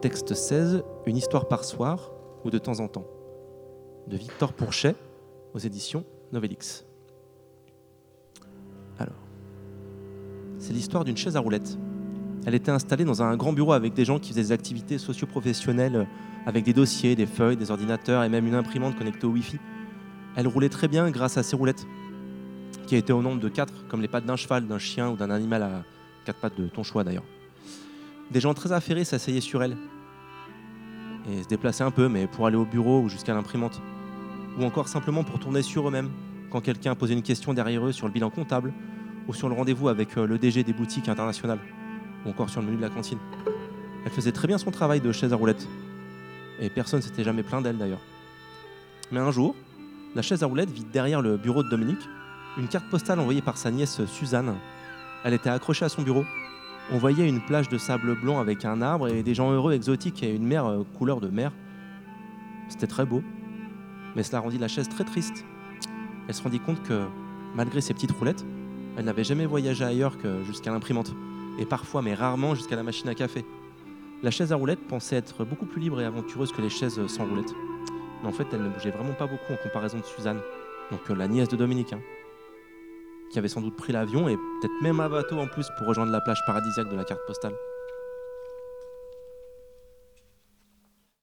Texte 16, Une histoire par soir ou de temps en temps, de Victor Pourchet aux éditions Novelix. Alors, c'est l'histoire d'une chaise à roulettes. Elle était installée dans un grand bureau avec des gens qui faisaient des activités socio-professionnelles, avec des dossiers, des feuilles, des ordinateurs et même une imprimante connectée au Wi-Fi. Elle roulait très bien grâce à ses roulettes, qui étaient au nombre de quatre, comme les pattes d'un cheval, d'un chien ou d'un animal à quatre pattes de ton choix d'ailleurs. Des gens très affairés s'asseyaient sur elle et se déplaçaient un peu, mais pour aller au bureau ou jusqu'à l'imprimante. Ou encore simplement pour tourner sur eux-mêmes, quand quelqu'un posait une question derrière eux sur le bilan comptable ou sur le rendez-vous avec euh, le DG des boutiques internationales, ou encore sur le menu de la cantine. Elle faisait très bien son travail de chaise à roulettes. Et personne s'était jamais plaint d'elle d'ailleurs. Mais un jour, la chaise à roulettes vit derrière le bureau de Dominique une carte postale envoyée par sa nièce Suzanne. Elle était accrochée à son bureau. On voyait une plage de sable blanc avec un arbre et des gens heureux, exotiques et une mer euh, couleur de mer. C'était très beau, mais cela rendit la chaise très triste. Elle se rendit compte que, malgré ses petites roulettes, elle n'avait jamais voyagé ailleurs que jusqu'à l'imprimante, et parfois, mais rarement, jusqu'à la machine à café. La chaise à roulettes pensait être beaucoup plus libre et aventureuse que les chaises sans roulettes. Mais en fait, elle ne bougeait vraiment pas beaucoup en comparaison de Suzanne, donc euh, la nièce de Dominique, hein, qui avait sans doute pris l'avion et peut-être même un bateau en plus pour rejoindre la plage paradisiaque de la carte postale.